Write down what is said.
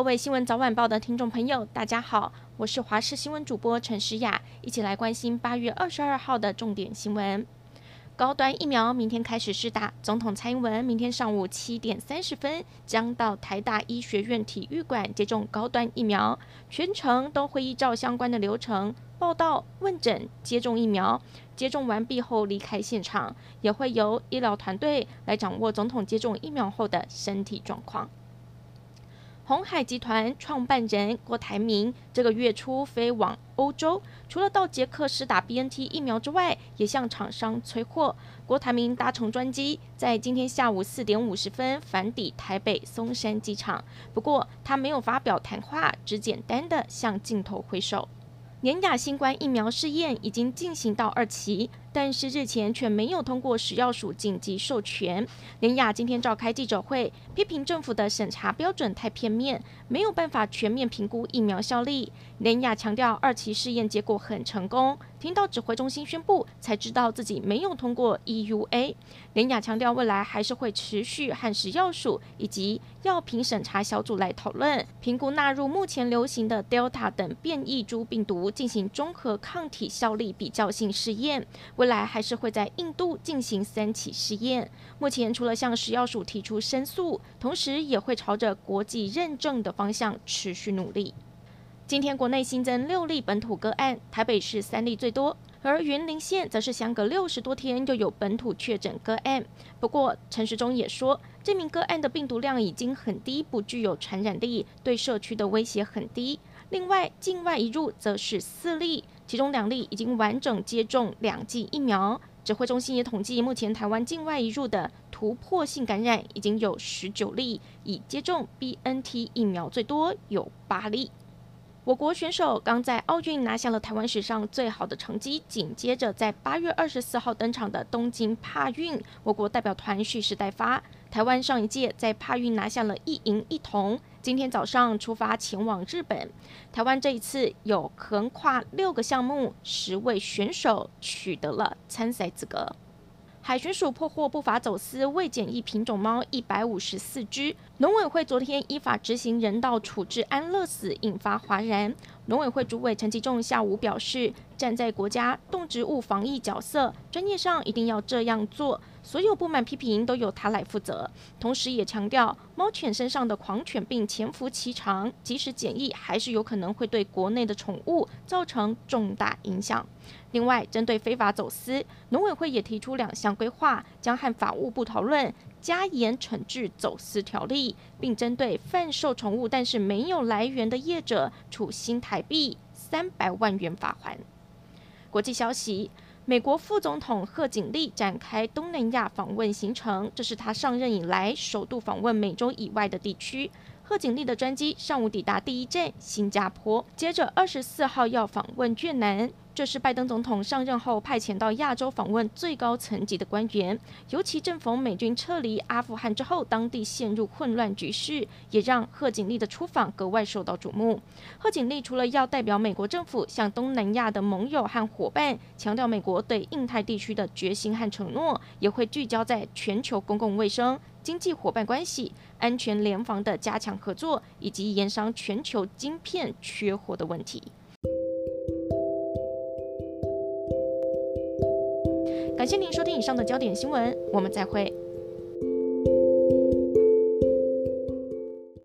各位新闻早晚报的听众朋友，大家好，我是华视新闻主播陈诗雅，一起来关心八月二十二号的重点新闻。高端疫苗明天开始试打，总统蔡英文明天上午七点三十分将到台大医学院体育馆接种高端疫苗，全程都会依照相关的流程报到、问诊、接种疫苗。接种完毕后离开现场，也会由医疗团队来掌握总统接种疫苗后的身体状况。鸿海集团创办人郭台铭这个月初飞往欧洲，除了到捷克施打 BNT 疫苗之外，也向厂商催货。郭台铭搭乘专机，在今天下午四点五十分返抵台北松山机场。不过，他没有发表谈话，只简单的向镜头挥手。联亚新冠疫苗试验已经进行到二期。但是日前却没有通过食药署紧急授权。联雅今天召开记者会，批评政府的审查标准太片面，没有办法全面评估疫苗效力。联雅强调二期试验结果很成功，听到指挥中心宣布才知道自己没有通过 EUA。联雅强调未来还是会持续和食药署以及药品审查小组来讨论，评估纳入目前流行的 Delta 等变异株病毒进行综合抗体效力比较性试验。未来还是会在印度进行三期试验。目前除了向食药署提出申诉，同时也会朝着国际认证的方向持续努力。今天国内新增六例本土个案，台北市三例最多，而云林县则是相隔六十多天又有本土确诊个案。不过陈时中也说，这名个案的病毒量已经很低，不具有传染力，对社区的威胁很低。另外境外移入则是四例。其中两例已经完整接种两剂疫苗。指挥中心也统计，目前台湾境外移入的突破性感染已经有十九例，已接种 BNT 疫苗最多有八例。我国选手刚在奥运拿下了台湾史上最好的成绩，紧接着在八月二十四号登场的东京帕运，我国代表团蓄势待发。台湾上一届在帕运拿下了一银一铜。今天早上出发前往日本。台湾这一次有横跨六个项目，十位选手取得了参赛资格。海巡署破获不法走私未检疫品种猫一百五十四只。农委会昨天依法执行人道处置安乐死，引发哗然。农委会主委陈吉仲下午表示，站在国家动植物防疫角色，专业上一定要这样做。所有不满批评都由他来负责。同时也强调，猫犬身上的狂犬病潜伏期长，即使检疫，还是有可能会对国内的宠物造成重大影响。另外，针对非法走私，农委会也提出两项规划，将和法务部讨论加严惩治走私条例，并针对贩售宠物但是没有来源的业者，处新台币三百万元罚锾。国际消息，美国副总统贺锦丽展开东南亚访问行程，这是他上任以来首度访问美洲以外的地区。贺锦丽的专机上午抵达第一站新加坡，接着二十四号要访问越南。这是拜登总统上任后派遣到亚洲访问最高层级的官员，尤其正逢美军撤离阿富汗之后，当地陷入混乱局势，也让贺锦丽的出访格外受到瞩目。贺锦丽除了要代表美国政府向东南亚的盟友和伙伴强调美国对印太地区的决心和承诺，也会聚焦在全球公共卫生、经济伙伴关系、安全联防的加强合作，以及延商全球晶片缺货的问题。感谢您收听以上的焦点新闻，我们再会。